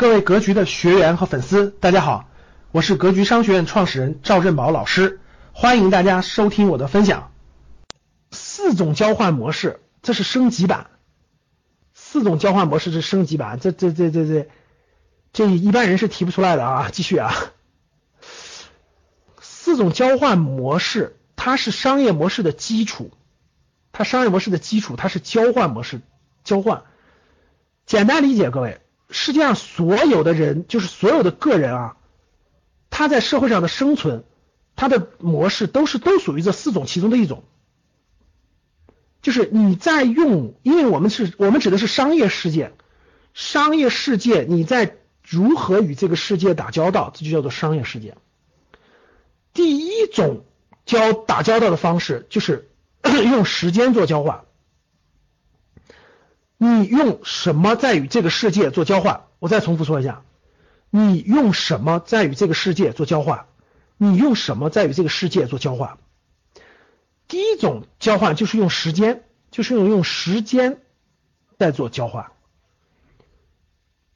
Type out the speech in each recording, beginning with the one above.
各位格局的学员和粉丝，大家好，我是格局商学院创始人赵振宝老师，欢迎大家收听我的分享。四种交换模式，这是升级版。四种交换模式是升级版，这这这这这这一般人是提不出来的啊！继续啊，四种交换模式，它是商业模式的基础，它商业模式的基础，它是交换模式，交换。简单理解，各位，世界上所有的人，就是所有的个人啊，他在社会上的生存，他的模式都是都属于这四种其中的一种。就是你在用，因为我们是我们指的是商业世界，商业世界你在如何与这个世界打交道，这就叫做商业世界。第一种交打交道的方式就是 用时间做交换。你用什么在与这个世界做交换？我再重复说一下，你用什么在与这个世界做交换？你用什么在与这个世界做交换？第一种交换就是用时间，就是用用时间在做交换。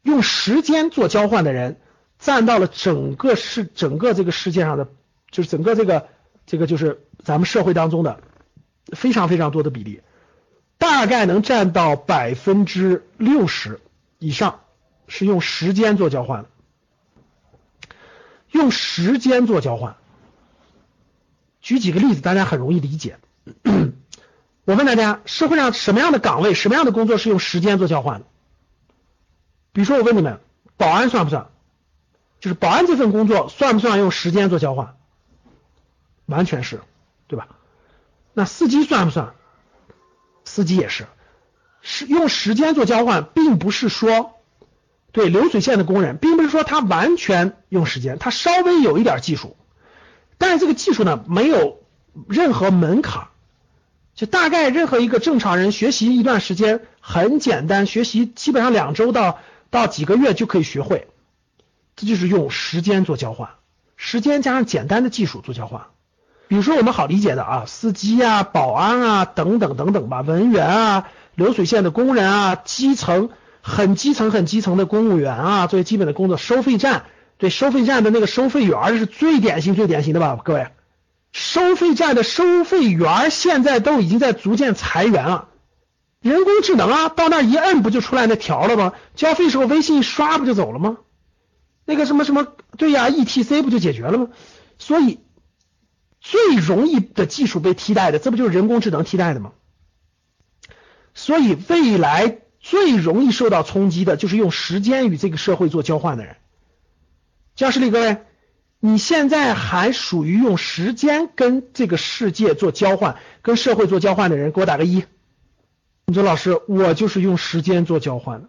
用时间做交换的人占到了整个世整个这个世界上的，就是整个这个这个就是咱们社会当中的非常非常多的比例。大概能占到百分之六十以上，是用时间做交换的用时间做交换，举几个例子，大家很容易理解。我问大家，社会上什么样的岗位、什么样的工作是用时间做交换的？比如说，我问你们，保安算不算？就是保安这份工作算不算用时间做交换？完全是，对吧？那司机算不算？司机也是，是用时间做交换，并不是说对流水线的工人，并不是说他完全用时间，他稍微有一点技术，但是这个技术呢，没有任何门槛，就大概任何一个正常人学习一段时间很简单，学习基本上两周到到几个月就可以学会，这就是用时间做交换，时间加上简单的技术做交换。比如说我们好理解的啊，司机啊、保安啊等等等等吧，文员啊、流水线的工人啊、基层很基层很基层的公务员啊，最基本的工作，收费站对收费站的那个收费员是最典型最典型的吧，各位，收费站的收费员现在都已经在逐渐裁员了，人工智能啊，到那一摁不就出来那条了吗？交费时候微信一刷不就走了吗？那个什么什么对呀，ETC 不就解决了吗？所以。最容易的技术被替代的，这不就是人工智能替代的吗？所以未来最容易受到冲击的就是用时间与这个社会做交换的人。教室里各位，你现在还属于用时间跟这个世界做交换、跟社会做交换的人，给我打个一。你说老师，我就是用时间做交换的，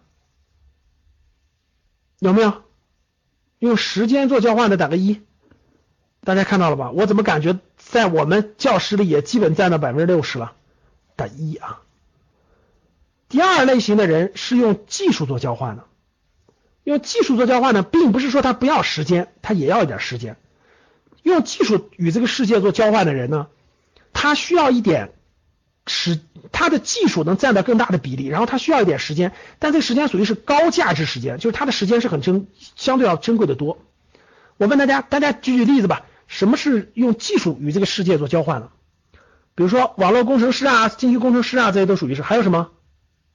有没有？用时间做交换的打个一。大家看到了吧？我怎么感觉在我们教室里也基本占到百分之六十了？打一啊！第二类型的人是用技术做交换的，用技术做交换呢，并不是说他不要时间，他也要一点时间。用技术与这个世界做交换的人呢，他需要一点时，他的技术能占到更大的比例，然后他需要一点时间，但这个时间属于是高价值时间，就是他的时间是很珍，相对要珍贵的多。我问大家，大家举举例子吧。什么是用技术与这个世界做交换的？比如说网络工程师啊、信息工程师啊，这些都属于是。还有什么？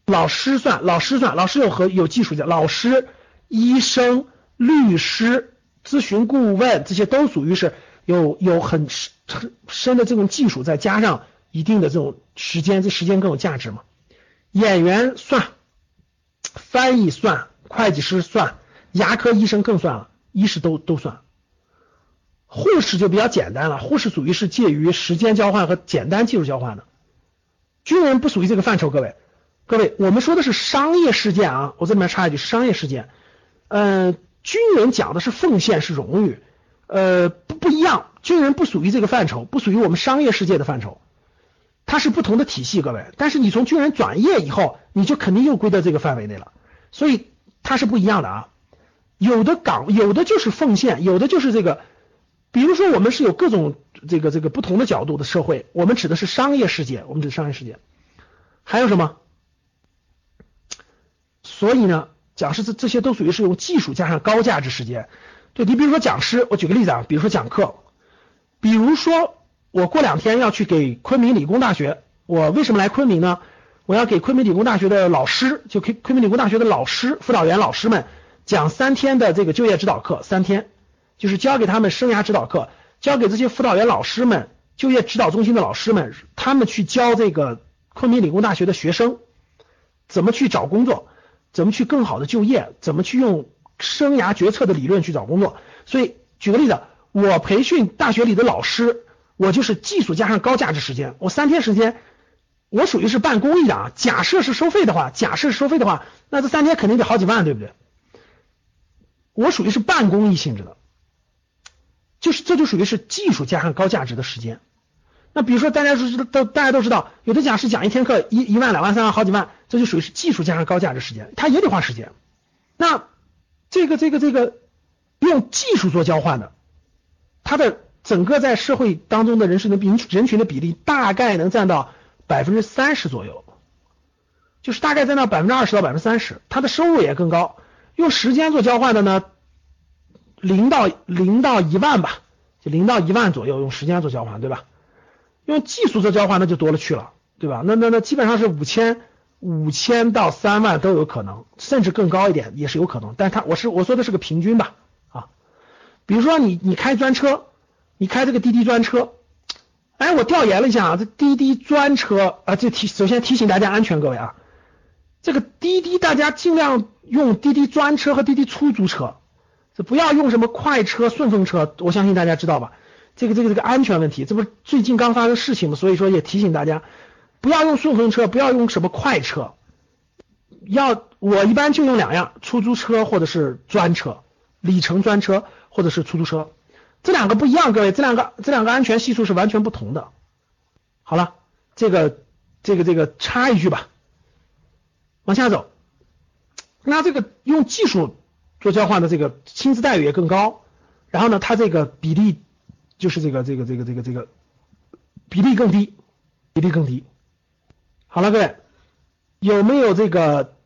老师算，老师算，老师有和有技术的，老师、医生、律师、咨询顾问，这些都属于是有有很深深的这种技术，再加上一定的这种时间，这时间更有价值嘛？演员算，翻译算，会计师算，牙科医生更算了，医师都都算。护士就比较简单了，护士属于是介于时间交换和简单技术交换的。军人不属于这个范畴，各位，各位，我们说的是商业事件啊，我这里面插一句，商业事件，嗯，军人讲的是奉献是荣誉，呃，不不一样，军人不属于这个范畴，不属于我们商业世界的范畴，它是不同的体系，各位。但是你从军人转业以后，你就肯定又归到这个范围内了，所以它是不一样的啊。有的岗，有的就是奉献，有的就是这个。比如说，我们是有各种这个这个不同的角度的社会，我们指的是商业世界，我们指商业世界，还有什么？所以呢，讲师这这些都属于是用技术加上高价值时间。对你比如说讲师，我举个例子啊，比如说讲课，比如说我过两天要去给昆明理工大学，我为什么来昆明呢？我要给昆明理工大学的老师，就昆昆明理工大学的老师、辅导员老师们讲三天的这个就业指导课，三天就是教给他们生涯指导课，教给这些辅导员老师们、就业指导中心的老师们，他们去教这个昆明理工大学的学生怎么去找工作，怎么去更好的就业，怎么去用生涯决策的理论去找工作。所以举个例子，我培训大学里的老师，我就是技术加上高价值时间，我三天时间。我属于是办公益的啊，假设是收费的话，假设收费的话，那这三天肯定得好几万，对不对？我属于是办公益性质的，就是这就属于是技术加上高价值的时间。那比如说大家都都大家都知道，有的讲师讲一天课一一万两万三万好几万，这就属于是技术加上高价值时间，他也得花时间。那这个这个这个用技术做交换的，他的整个在社会当中的人士的人人群的比例大概能占到。百分之三十左右，就是大概在那百分之二十到百分之三十，他的收入也更高。用时间做交换的呢，零到零到一万吧，就零到一万左右用时间做交换，对吧？用技术做交换那就多了去了，对吧？那那那基本上是五千五千到三万都有可能，甚至更高一点也是有可能。但是他我是我说的是个平均吧，啊，比如说你你开专车，你开这个滴滴专车。哎，我调研了一下啊，这滴滴专车啊，这提首先提醒大家安全，各位啊，这个滴滴大家尽量用滴滴专车和滴滴出租车，不要用什么快车、顺风车，我相信大家知道吧？这个这个这个安全问题，这不是最近刚发生事情吗？所以说也提醒大家，不要用顺风车，不要用什么快车，要我一般就用两样，出租车或者是专车，里程专车或者是出租车。这两个不一样，各位，这两个这两个安全系数是完全不同的。好了，这个这个这个插一句吧，往下走。那这个用技术做交换的这个薪资待遇也更高，然后呢，它这个比例就是这个这个这个这个这个比例更低，比例更低。好了，各位，有没有这个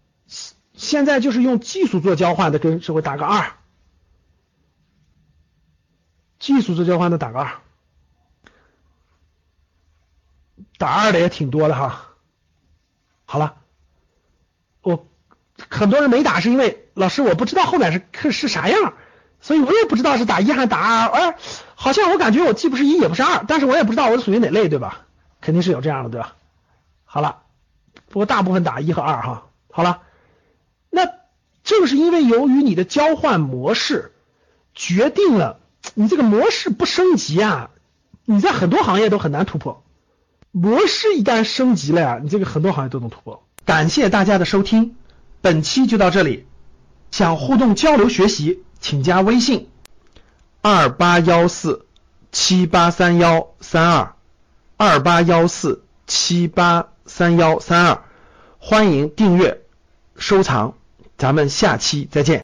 现在就是用技术做交换的，跟社会打个二。技术做交换的打个二，打二的也挺多的哈。好了，很多人没打是因为老师我不知道后面是是是啥样，所以我也不知道是打一还是打二。哎，好像我感觉我既不是一也不是二，但是我也不知道我属于哪类，对吧？肯定是有这样的，对吧？好了，不过大部分打一和二哈。好了，那正是因为由于你的交换模式决定了。你这个模式不升级啊，你在很多行业都很难突破。模式一旦升级了呀，你这个很多行业都能突破。感谢大家的收听，本期就到这里。想互动交流学习，请加微信二八幺四七八三幺三二二八幺四七八三幺三二，欢迎订阅收藏，咱们下期再见。